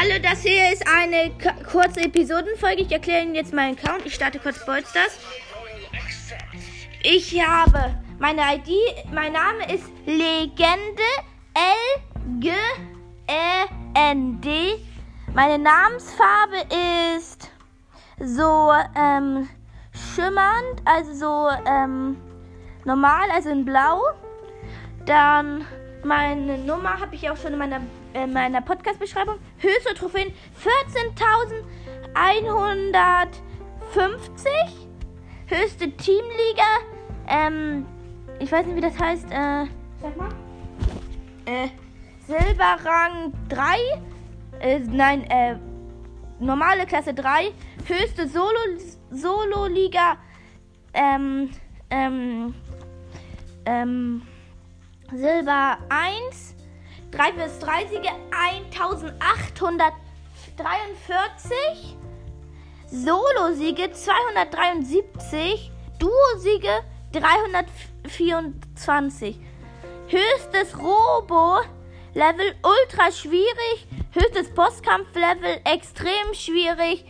Hallo, das hier ist eine kurze Episodenfolge. Ich erkläre Ihnen jetzt meinen Account. Ich starte kurz Bolsters. Ich habe meine ID, mein Name ist Legende L G E N D. Meine Namensfarbe ist so ähm, schimmernd, also so ähm, normal, also in Blau. Dann meine Nummer habe ich auch schon in meiner, äh, meiner Podcast-Beschreibung. Höchste Trophäen 14.150. Höchste Teamliga. Ähm, ich weiß nicht, wie das heißt. Äh, sag mal. Äh, Silberrang 3. Äh, nein, äh, normale Klasse 3. Höchste Solo, Solo-Liga. Ähm, ähm, ähm, Silber 1, 3 bis 3 Siege 1843, Solo-Siege 273, Duo-Siege 324. Höchstes Robo-Level ultra schwierig, höchstes Bosskampf-Level extrem schwierig,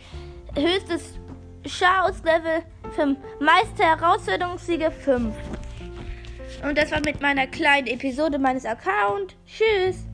höchstes Chaos-Level 5, meiste Herausforderungssiege 5. Und das war mit meiner kleinen Episode meines Accounts. Tschüss.